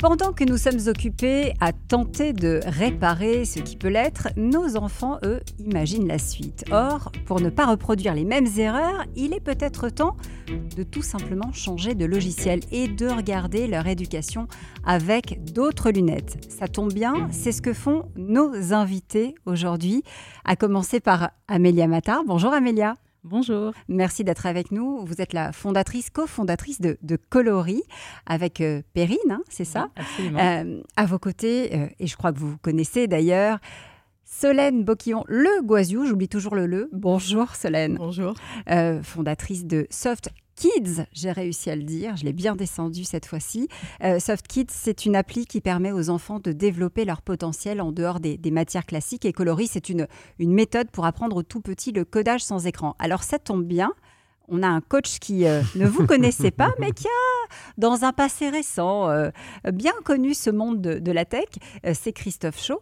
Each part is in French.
Pendant que nous sommes occupés à tenter de réparer ce qui peut l'être, nos enfants, eux, imaginent la suite. Or, pour ne pas reproduire les mêmes erreurs, il est peut-être temps de tout simplement changer de logiciel et de regarder leur éducation avec d'autres lunettes. Ça tombe bien, c'est ce que font nos invités aujourd'hui, à commencer par Amélia Matar. Bonjour Amélia. Bonjour. Merci d'être avec nous. Vous êtes la fondatrice, cofondatrice de, de Coloris avec euh, Perrine, hein, c'est ça? Absolument. Euh, à vos côtés, euh, et je crois que vous connaissez d'ailleurs, Solène Boquillon, le Guaziou, j'oublie toujours le le. Bonjour Solène. Bonjour. Euh, fondatrice de Soft Kids, j'ai réussi à le dire, je l'ai bien descendu cette fois-ci. Euh, Soft Kids, c'est une appli qui permet aux enfants de développer leur potentiel en dehors des, matières classiques. Et Coloris, c'est une, une méthode pour apprendre aux tout petits le codage sans écran. Alors ça tombe bien, on a un coach qui euh, ne vous connaissait pas, mais qui a, dans un passé récent, euh, bien connu ce monde de, la tech. Euh, c'est Christophe Chaud.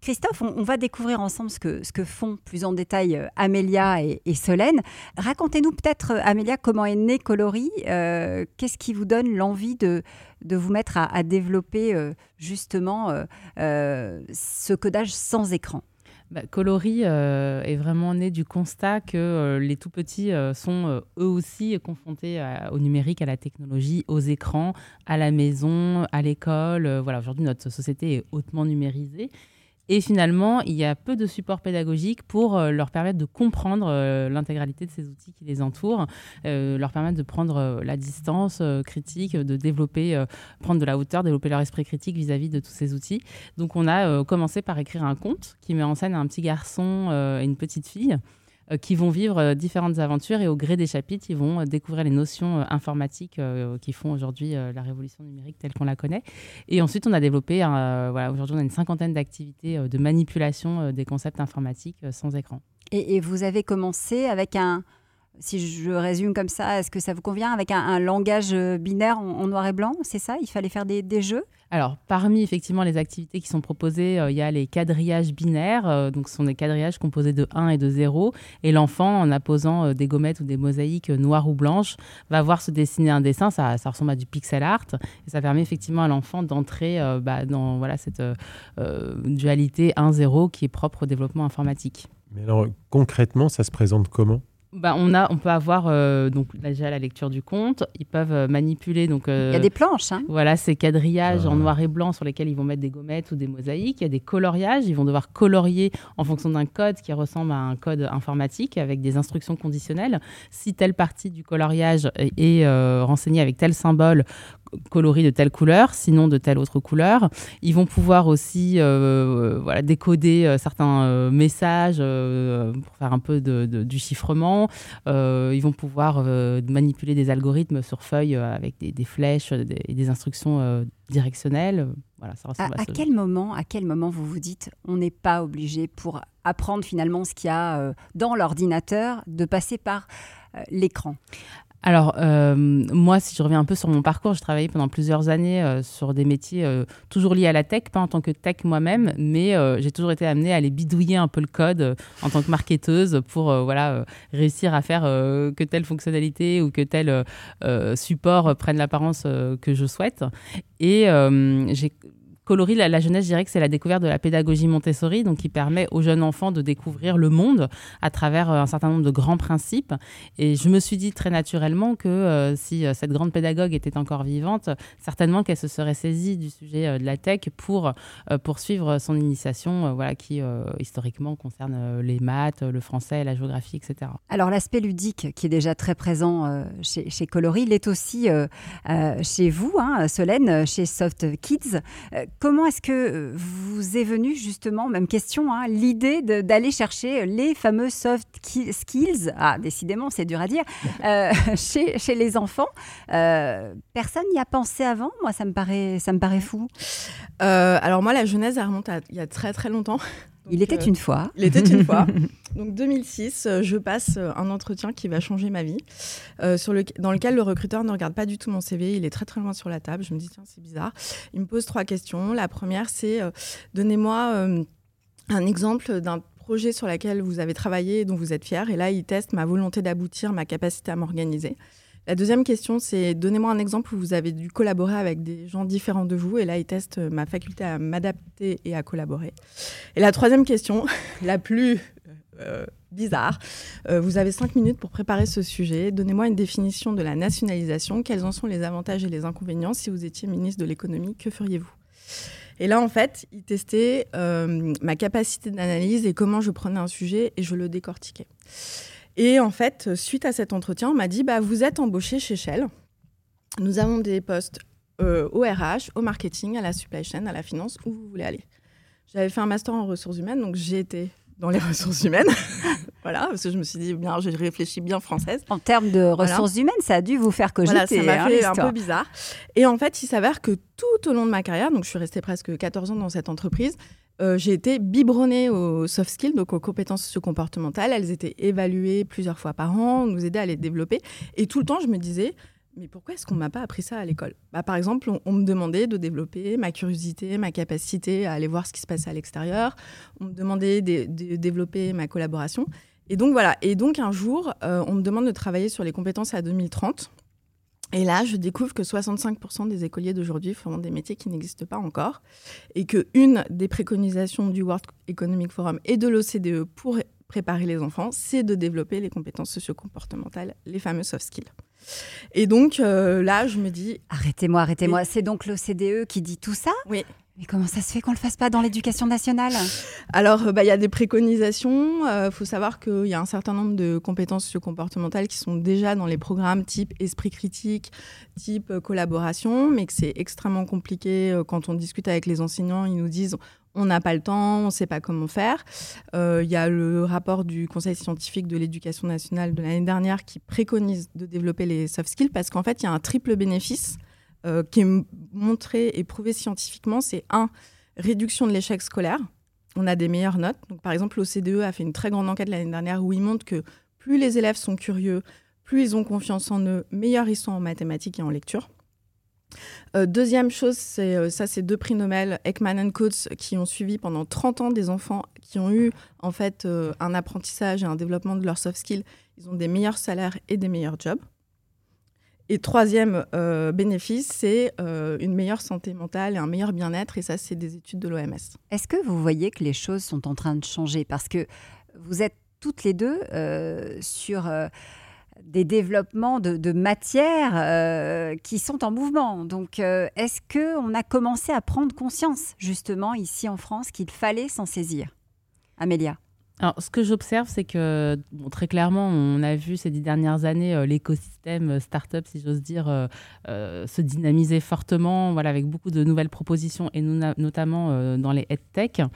Christophe, on, va découvrir ensemble ce que, font plus en détail Amélia et, Solène. Racontez-nous peut-être, Amélia, comment est né Coloris. Euh, Qu'est-ce qui vous donne l'envie de, vous mettre à, développer justement ce codage sans écran? Bah, euh, est vraiment né du constat que euh, les tout petits euh, sont eux aussi confrontés au numérique, à la technologie, aux écrans, à la maison, à l'école. Voilà, aujourd'hui notre société est hautement numérisée. Et finalement, il y a peu de support pédagogique pour euh, leur permettre de comprendre euh, l'intégralité de ces outils qui les entourent, euh, leur permettre de prendre la distance critique, de développer, prendre de la hauteur, développer leur esprit critique vis-à-vis de tous ces outils. Donc on a commencé par écrire un conte qui met en scène un petit garçon et une petite fille qui vont vivre euh, différentes aventures et au gré des chapitres, ils vont euh, découvrir les notions euh, informatiques euh, qui font aujourd'hui euh, la révolution numérique telle qu'on la connaît. Et ensuite, on a développé, euh, voilà, aujourd'hui, on a une cinquantaine d'activités euh, de manipulation euh, des concepts informatiques euh, sans écran. Et, et vous avez commencé avec un, si je résume comme ça, est-ce que ça vous convient, avec un, un langage euh, binaire en, en noir et blanc, c'est ça Il fallait faire des, des jeux? Alors, parmi effectivement les activités qui sont proposées, euh, il y a les quadrillages binaires. euh, donc, ce sont des quadrillages composés de 1 et de 0. Et l'enfant, en apposant euh, des gommettes ou des mosaïques euh, noires ou blanches, va voir se dessiner un dessin. Ça, ça ressemble à du pixel art. Et ça permet effectivement à l'enfant d'entrer euh, bah, dans voilà, cette dualité 1-0 qui est propre au développement informatique. Mais alors, concrètement, ça se présente comment? Bah, on, a, on peut avoir euh, donc, déjà la lecture du conte. Ils peuvent euh, manipuler. Donc, Il y euh, a des planches, hein Voilà, ces quadrillages Ah. en noir et blanc sur lesquels ils vont mettre des gommettes ou des mosaïques. Il y a des coloriages. Ils vont devoir colorier en fonction d'un code qui ressemble à un code informatique avec des instructions conditionnelles. Si telle partie du coloriage est, est, euh, renseignée avec tel symbole coloris de telle couleur, sinon de telle autre couleur. Ils vont pouvoir aussi euh, voilà, décoder euh, certains euh, messages pour faire un peu de, de- du chiffrement. Ils vont pouvoir manipuler des algorithmes sur feuilles euh, avec des, des flèches des- et des instructions directionnelles. Voilà, ça À, à, quel moment, à quel moment vous vous dites, on n'est pas obligé pour apprendre finalement ce qu'il y a dans l'ordinateur de passer par l'écran? Alors, euh, moi, si je reviens un peu sur mon parcours, j'ai travaillé pendant plusieurs années euh, sur des métiers euh, toujours liés à la tech, pas en tant que tech moi-même, mais j'ai toujours été amenée à aller bidouiller un peu le code en tant que marketeuse pour réussir à faire que telle fonctionnalité ou que tel support prenne l'apparence que je souhaite. Et j'ai Coloris, la, jeunesse, je dirais que c'est la découverte de la pédagogie Montessori, donc qui permet aux jeunes enfants de découvrir le monde à travers euh, un certain nombre de grands principes. Et je me suis dit très naturellement que euh, si euh, cette grande pédagogue était encore vivante, certainement qu'elle se serait saisie du sujet de la tech pour poursuivre son initiation, voilà, qui historiquement concerne les maths, le français, la géographie, etc. Alors l'aspect ludique qui est déjà très présent chez, chez Coloris, il est aussi chez vous, hein, Solène, chez Soft Kids. Comment est-ce que euh, vous est venue justement, même question, hein, l'idée d'aller chercher les fameux soft ki- skills, ah décidément c'est dur à dire, euh, chez, chez les enfants Euh, Personne n'y a pensé avant? Moi ça me paraît, ça me paraît fou. Alors moi, la genèse, elle remonte à il y a très très longtemps. Il était euh, une fois. Il était une fois. Donc 2006, euh, je passe euh, un entretien qui va changer ma vie, euh, sur le, dans lequel le recruteur ne regarde pas du tout mon CV, il est très très loin sur la table. Je me dis tiens c'est bizarre. Il me pose trois questions. La première c'est euh, donnez-moi euh, un exemple d'un projet sur lequel vous avez travaillé et dont vous êtes fier. Et là il teste ma volonté d'aboutir, ma capacité à m'organiser. La deuxième question, c'est donnez-moi un exemple où vous avez dû collaborer avec des gens différents de vous. Et là, il teste ma faculté à m'adapter et à collaborer. Et la troisième question, la plus euh, bizarre, euh, vous avez cinq minutes pour préparer ce sujet. Donnez-moi une définition de la nationalisation. Quels en sont les avantages et les inconvénients Si vous étiez ministre de l'économie, que feriez-vous? Et là, en fait, il testait euh, ma capacité d'analyse et comment je prenais un sujet et je le décortiquais. Et en fait, suite à cet entretien, on m'a dit bah, Vous êtes embauché chez Shell. Nous avons des postes euh, au RH, au marketing, à la supply chain, à la finance, où vous voulez aller. J'avais fait un master en ressources humaines, donc j'ai été dans les ressources humaines. voilà, parce que je me suis dit, bien, j'ai réfléchi bien française. En termes de ressources humaines, ça a dû vous faire cogiter. Voilà, ça m'a hein, fait un peu bizarre. Et en fait, il s'avère que tout au long de ma carrière, donc je suis restée presque 14 ans dans cette entreprise, euh, j'ai été biberonnée aux soft skills, donc aux compétences socio-comportementales. Elles étaient évaluées plusieurs fois par an, on nous aidait à les développer. Et tout le temps, je me disais, mais pourquoi est-ce qu'on m'a pas appris ça à l'école? Bah, Par exemple, on, me demandait de développer ma curiosité, ma capacité à aller voir ce qui se passait à l'extérieur. On me demandait de, développer ma collaboration. Et donc voilà. Et donc un jour, euh, on me demande de travailler sur les compétences à 2030. Et là, je découvre que 65% des écoliers d'aujourd'hui font des métiers qui n'existent pas encore. Et que une des préconisations du World Economic Forum et de l'OCDE pour préparer les enfants, c'est de développer les compétences socio-comportementales, les fameux soft skills. Et donc euh, là, je me dis. Arrêtez-moi, arrêtez-moi. C'est donc l'OCDE qui dit tout ça? Oui. Mais comment ça se fait qu'on ne le fasse pas dans l'éducation nationale? Alors, euh, bah, il y a des préconisations. Il euh, faut savoir qu'il y a un certain nombre de compétences comportementales qui sont déjà dans les programmes type esprit critique, type collaboration, mais que c'est extrêmement compliqué quand on discute avec les enseignants. Ils nous disent on n'a pas le temps, on ne sait pas comment faire. Euh, il y a le rapport du Conseil scientifique de l'éducation nationale de l'année dernière qui préconise de développer les soft skills parce qu'en fait, il y a un triple bénéfice euh, qui est montré et prouvé scientifiquement. C'est un, réduction de l'échec scolaire. On a des meilleures notes. Donc, par exemple, l'OCDE a fait une très grande enquête l'année dernière où il montre que plus les élèves sont curieux, plus ils ont confiance en eux, meilleurs ils sont en mathématiques et en lecture. Euh, deuxième chose, c'est euh, ça, c'est deux prix Nobel, Ekman et Coates, qui ont suivi pendant 30 ans des enfants qui ont eu en fait un apprentissage et un développement de leurs soft skills. Ils ont des meilleurs salaires et des meilleurs jobs. Et troisième bénéfice, c'est une meilleure santé mentale et un meilleur bien-être. Et ça, c'est des études de l'OMS. Est-ce que vous voyez que les choses sont en train de changer? Parce que vous êtes toutes les deux sur des développements de, matières euh, qui sont en mouvement. Donc, euh, est-ce qu'on a commencé à prendre conscience, justement, ici en France, qu'il fallait s'en saisir? Amélia alors, ce que j'observe, c'est que très clairement, on a vu ces dix dernières années euh, l'écosystème euh, startup, si j'ose dire, euh, se dynamiser fortement, voilà, avec beaucoup de nouvelles propositions et notamment dans les tech.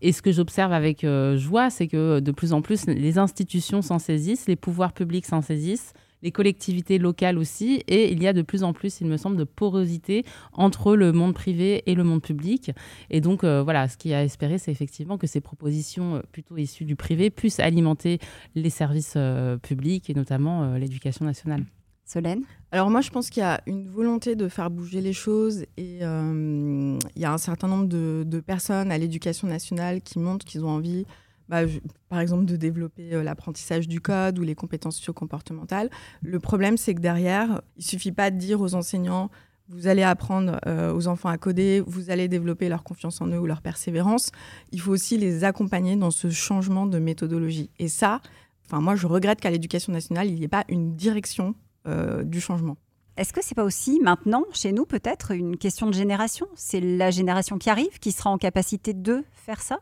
Et ce que j'observe avec joie, c'est que de plus en plus, les institutions s'en saisissent, les pouvoirs publics s'en saisissent les collectivités locales aussi. Et il y a de plus en plus, il me semble, de porosité entre le monde privé et le monde public. Et donc, euh, voilà, ce qui a espéré, c'est effectivement que ces propositions euh, plutôt issues du privé puissent alimenter les services euh, publics et notamment l'éducation nationale. Solène? Alors moi, je pense qu'il y a une volonté de faire bouger les choses et il y a un certain nombre de, de personnes à l'éducation nationale qui montrent qu'ils ont envie bah, par exemple, de développer euh, l'apprentissage du code ou les compétences socio-comportementales. Le problème, c'est que derrière, il suffit pas de dire aux enseignants vous allez apprendre euh, aux enfants à coder, vous allez développer leur confiance en eux ou leur persévérance. Il faut aussi les accompagner dans ce changement de méthodologie. Et ça, enfin moi, je regrette qu'à l'éducation nationale, il n'y ait pas une direction euh, du changement. Est-ce que c'est pas aussi maintenant, chez nous, peut-être une question de génération? C'est la génération qui arrive qui sera en capacité de faire ça?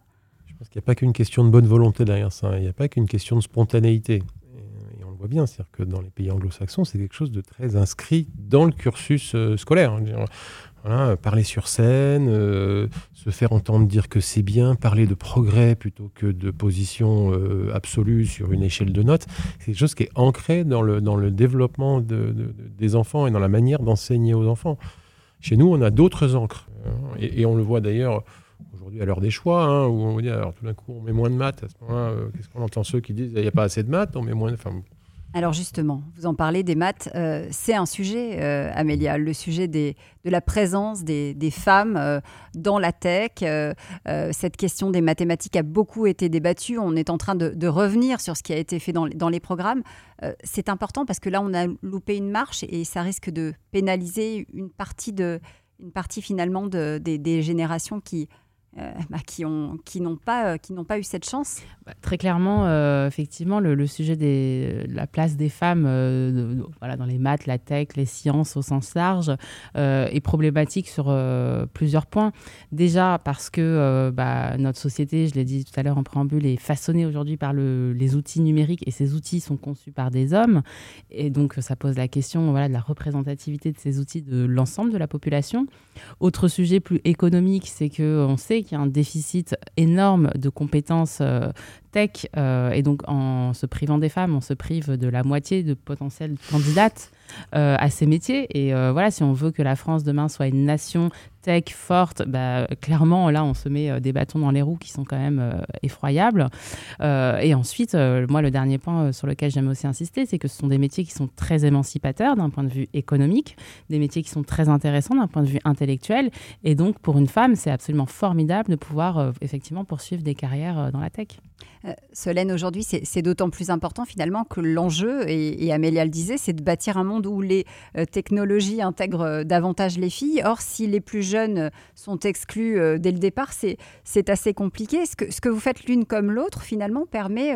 Parce qu'il n'y a pas qu'une question de bonne volonté derrière ça, il n'y a pas qu'une question de spontanéité. Et, on le voit bien, c'est-à-dire que dans les pays anglo-saxons, c'est quelque chose de très inscrit dans le cursus euh, scolaire. Voilà, parler sur scène, euh, se faire entendre dire que c'est bien, parler de progrès plutôt que de position euh, absolue sur une échelle de notes, c'est quelque chose qui est ancré dans le, dans le développement des enfants et dans la manière d'enseigner aux enfants. Chez nous, on a d'autres encres. et, on le voit d'ailleurs aujourd'hui à l'heure des choix, hein, où on dit alors tout d'un coup on met moins de maths, à ce moment-là, euh, qu'est-ce qu'on entend ceux qui disent il n'y a pas assez de maths, on met moins de... Enfin, Alors justement, vous en parlez des maths, euh, c'est un sujet, euh, Amélia, le sujet de la présence des, femmes euh, dans la tech. cette question des mathématiques a beaucoup été débattue. On est en train de, revenir sur ce qui a été fait dans, les programmes. c'est important parce que là, on a loupé une marche et ça risque de pénaliser une partie, de, une partie finalement de, des générations qui euh, bah, qui ont qui n'ont pas euh, pas eu cette chance bah, Très clairement, euh, effectivement, le, sujet de la place des femmes, voilà, dans les maths, la tech, les sciences au sens large, est problématique sur plusieurs points. Déjà parce que bah, notre société, je l'ai dit tout à l'heure en préambule, est façonnée aujourd'hui par le, les outils numériques et ces outils sont conçus par des hommes, et donc ça pose la question voilà de la représentativité de ces outils de l'ensemble de la population. Autre sujet plus économique, c'est que on sait qu'il y a un déficit énorme de compétences euh, tech. Euh, et donc, en se privant des femmes, on se prive de la moitié de potentielles candidates euh, à ces métiers. Et voilà, si on veut que la France demain soit une nation tech forte, bah, clairement, là, on se met des bâtons dans les roues qui sont quand même effroyables. et ensuite, moi, le dernier point sur lequel j'aime aussi insister, c'est que ce sont des métiers qui sont très émancipateurs d'un point de vue économique, des métiers qui sont très intéressants d'un point de vue intellectuel. Et donc, pour une femme, c'est absolument formidable de pouvoir effectivement poursuivre des carrières dans la tech. Euh, Solène, aujourd'hui, c'est d'autant plus important finalement que l'enjeu, et, Amélia le disait, c'est de bâtir un monde où les euh, technologies intègrent euh, davantage les filles. Or, si les plus jeunes sont exclus dès le départ, c'est assez compliqué. Ce que, ce que vous faites l'une comme l'autre, finalement, permet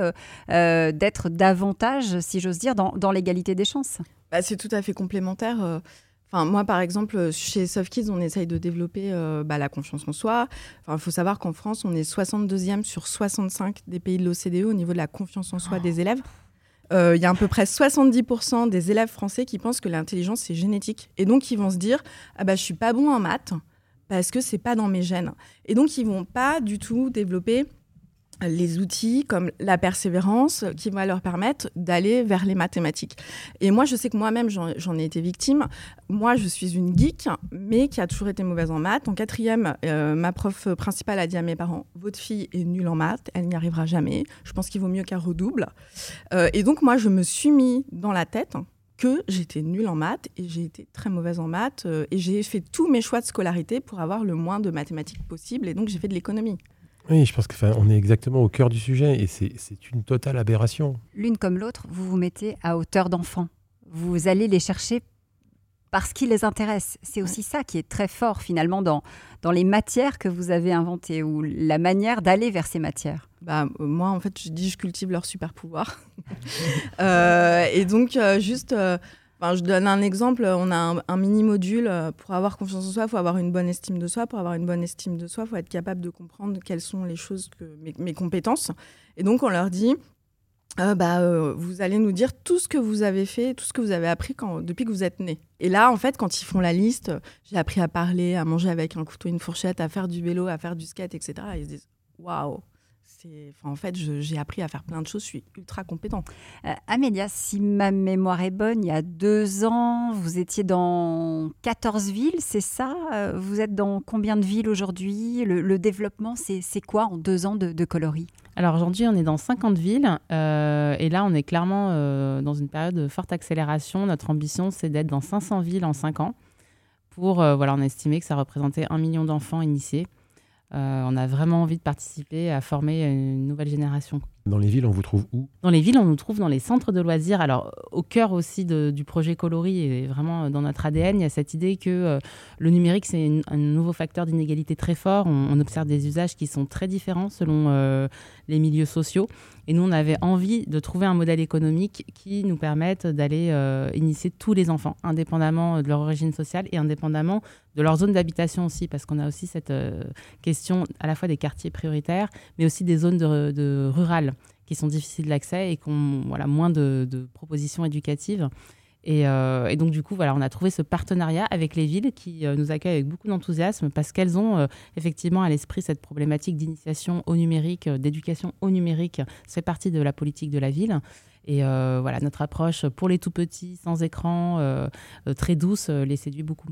d'être davantage, si j'ose dire, dans, dans l'égalité des chances. Bah, c'est tout à fait complémentaire. Enfin, moi, par exemple, chez Soft Kids, on essaye de développer euh, bah, la confiance en soi. Il faut savoir qu'en France, on est 62e sur 65 des pays de l'OCDE au niveau de la confiance en soi des élèves. Euh, il y a à peu près 70% des élèves français qui pensent que l'intelligence, c'est génétique. Et donc, ils vont se dire ah bah, Je suis pas bon en maths parce que c'est pas dans mes gènes. Et donc, ils vont pas du tout développer les outils comme la persévérance qui va leur permettre d'aller vers les mathématiques. Et moi, je sais que moi-même, j'en ai été victime. Moi, je suis une geek, mais qui a toujours été mauvaise en maths. En quatrième, euh, ma prof principale a dit à mes parents, votre fille est nulle en maths, elle n'y arrivera jamais. Je pense qu'il vaut mieux qu'elle redouble. Euh, et donc, moi, je me suis mis dans la tête que j'étais nulle en maths et j'ai été très mauvaise en maths euh, et j'ai fait tous mes choix de scolarité pour avoir le moins de mathématiques possible et donc j'ai fait de l'économie. Oui, je pense qu'on est exactement au cœur du sujet et c'est une totale aberration. L'une comme l'autre, vous vous mettez à hauteur d'enfant. Vous allez les chercher parce qu'ils les intéressent. C'est aussi ça qui est très fort finalement dans, dans les matières que vous avez inventées ou la manière d'aller vers ces matières. Bah, euh, moi, en fait, je dis je cultive leur super pouvoir. Euh, et donc, euh, juste je donne un exemple. On a un, mini-module. Euh, pour avoir confiance en soi, il faut avoir une bonne estime de soi. Pour avoir une bonne estime de soi, il faut être capable de comprendre quelles sont les choses, mes, compétences. Et donc, on leur dit, euh, bah, euh, vous allez nous dire tout ce que vous avez fait, tout ce que vous avez appris depuis que vous êtes né. Et là, en fait, quand ils font la liste, j'ai appris à parler, à manger avec un couteau une fourchette, à faire du vélo, à faire du skate, etc. ils se disent, waouh en fait, j'ai appris à faire plein de choses, je suis ultra compétent. Euh, Amélia, si ma mémoire est bonne, il y a deux ans, vous étiez dans 14 villes, c'est ça? Euh, Vous êtes dans combien de villes aujourd'hui? Le, développement, c'est quoi en deux ans de, coloris? Alors aujourd'hui, on est dans 50 villes euh, et là, on est clairement dans une période de forte accélération. Notre ambition, c'est d'être dans 500 villes en 5 ans. Pour, voilà, on a estimé que ça représentait un million d'enfants initiés. Euh, on a vraiment envie de participer à former une nouvelle génération. Dans les villes, on vous trouve où? Dans les villes, on nous trouve dans les centres de loisirs. Alors, au cœur aussi du projet Coloris et vraiment dans notre ADN, il y a cette idée que euh, le numérique, c'est un nouveau facteur d'inégalité très fort. On, observe des usages qui sont très différents selon euh, les milieux sociaux. Et nous, on avait envie de trouver un modèle économique qui nous permette d'aller euh, initier tous les enfants, indépendamment de leur origine sociale et indépendamment de leur zone d'habitation aussi, parce qu'on a aussi cette question à la fois des quartiers prioritaires, mais aussi des zones de rurales qui sont difficiles d'accès et qui ont voilà, moins de, propositions éducatives. Euh, et, donc, du coup, voilà, on a trouvé ce partenariat avec les villes qui euh, nous accueillent avec beaucoup d'enthousiasme parce qu'elles ont euh, effectivement à l'esprit cette problématique d'initiation au numérique, d'éducation au numérique. C'est partie de la politique de la ville. Et voilà, notre approche pour les tout petits, sans écran, très douce, les séduit beaucoup.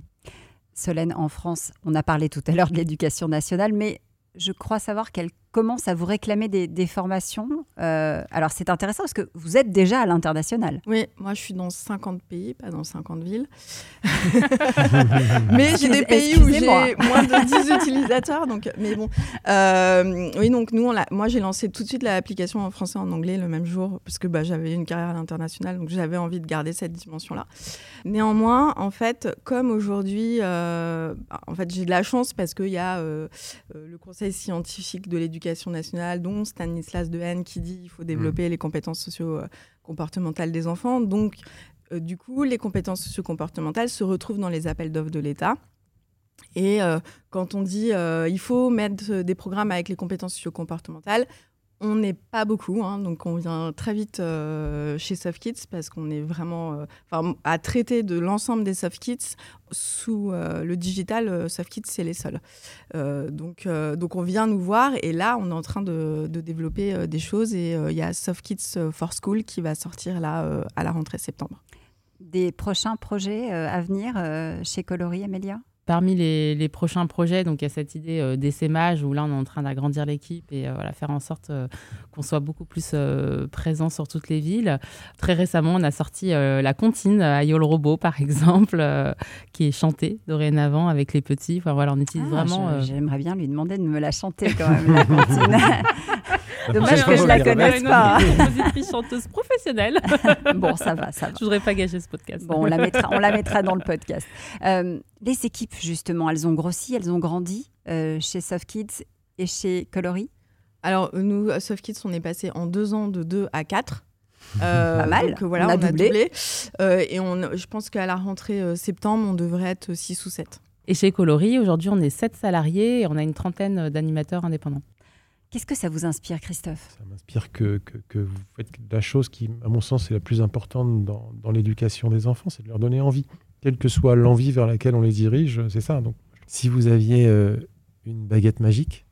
Solène, en France, on a parlé tout à l'heure de l'éducation nationale, mais je crois savoir qu'elle commencent à vous réclamer des, formations. Euh, alors c'est intéressant parce que vous êtes déjà à l'international. Oui, moi je suis dans 50 pays, pas dans 50 villes. mais j'ai des pays où j'ai moins de 10 utilisateurs. Donc, mais bon, euh, oui, donc nous, on moi j'ai lancé tout de suite l'application en français et en anglais le même jour parce que bah, j'avais une carrière à l'international, donc j'avais envie de garder cette dimension-là. Néanmoins, en fait, comme aujourd'hui, euh, en fait, j'ai de la chance parce qu'il y a le Conseil scientifique de l'éducation nationale, dont Stanislas Dehaene, qui dit qu'il faut développer mmh. les compétences socio-comportementales des enfants. Donc, euh, du coup, les compétences socio-comportementales se retrouvent dans les appels d'offres de l'État. Et euh, quand on dit euh, il faut mettre des programmes avec les compétences socio-comportementales, on n'est pas beaucoup, hein, donc on vient très vite euh, chez SoftKids parce qu'on est vraiment euh, à traiter de l'ensemble des SoftKids sous euh, le digital. SoftKids, c'est les seuls. donc, donc on vient nous voir et là, on est en train de, de développer des choses et il y a SoftKids for School qui va sortir là à la rentrée septembre. Des prochains projets à venir chez Coloris, Amélia? Parmi les, prochains projets, donc il y a cette idée euh, d'essaimage où là on est en train d'agrandir l'équipe et euh, voilà, faire en sorte euh, qu'on soit beaucoup plus présent sur toutes les villes. Très récemment, on a sorti la comptine à Yol Robot par exemple, qui est chantée dorénavant avec les petits. Enfin voilà, on utilise ah, vraiment. J'aimerais bien lui demander de me la chanter quand même la comptine. Dommage que je la connaisse pas. Une compositrice chanteuse professionnelle. bon, ça va, ça va. Je voudrais pas gâcher ce podcast. Bon, on la mettra, on la mettra dans le podcast. Euh, les équipes, justement, elles ont grossi, elles ont grandi euh, chez SoftKids et chez Coloris Alors, nous, à SoftKids, on est passé en deux ans de 2 à 4. Euh, pas mal. Donc, voilà, on a doublé. et on, je pense qu'à la rentrée septembre, on devrait être 6 ou 7. Et chez Coloris, aujourd'hui, on est 7 salariés et on a une trentaine d'animateurs indépendants. Qu'est-ce que ça vous inspire, Christophe? Ça m'inspire que, vous faites la chose qui, à mon sens, est la plus importante dans, l'éducation des enfants, c'est de leur donner envie. Quelle que soit l'envie vers laquelle on les dirige, c'est ça. Donc, si vous aviez euh, une baguette magique,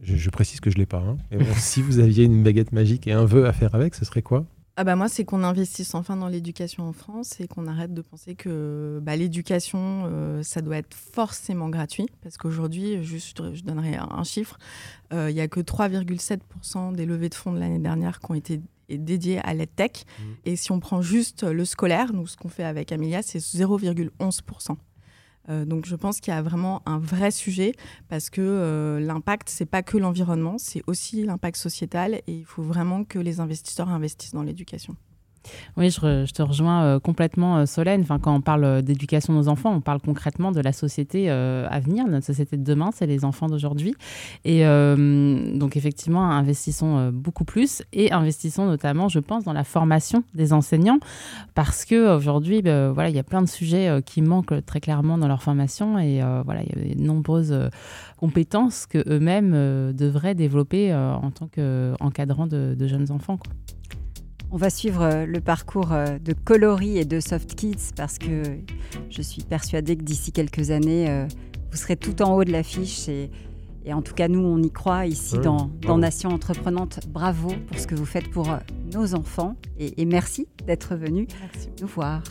je, précise que je ne l'ai pas, hein, si vous aviez une baguette magique et un vœu à faire avec, ce serait quoi? Ah bah moi, c'est qu'on investisse enfin dans l'éducation en France et qu'on arrête de penser que bah, l'éducation, euh, ça doit être forcément gratuit. Parce qu'aujourd'hui, juste, je donnerai un chiffre, euh, il n'y a que 3,7% des levées de fonds de l'année dernière qui ont été dédiées à l'EdTech. Mmh. Et si on prend juste le scolaire, nous, ce qu'on fait avec Amelia, c'est 0,11%. Euh, donc je pense qu'il y a vraiment un vrai sujet parce que euh, l'impact, c'est pas que l'environnement, c'est aussi l'impact sociétal et il faut vraiment que les investisseurs investissent dans l'éducation. Oui, je, te rejoins euh, complètement, euh, Solène. Enfin, quand on parle euh, d'éducation de nos enfants, on parle concrètement de la société à venir, notre société de demain, c'est les enfants d'aujourd'hui. Et donc, effectivement, investissons beaucoup plus et investissons notamment, je pense, dans la formation des enseignants parce que aujourd'hui, ben, voilà, il y a plein de sujets qui manquent très clairement dans leur formation et voilà, il y a de nombreuses compétences que eux-mêmes devraient développer en tant qu'encadrants de, jeunes enfants. On va suivre euh, le parcours euh, de Coloris et de Soft Kids parce que je suis persuadée que d'ici quelques années, euh, vous serez tout en haut de l'affiche. Et, et, en tout cas, nous, on y croit ici dans, Nation Entreprenante. Bravo pour ce que vous faites pour nos enfants et, et merci d'être venu nous voir.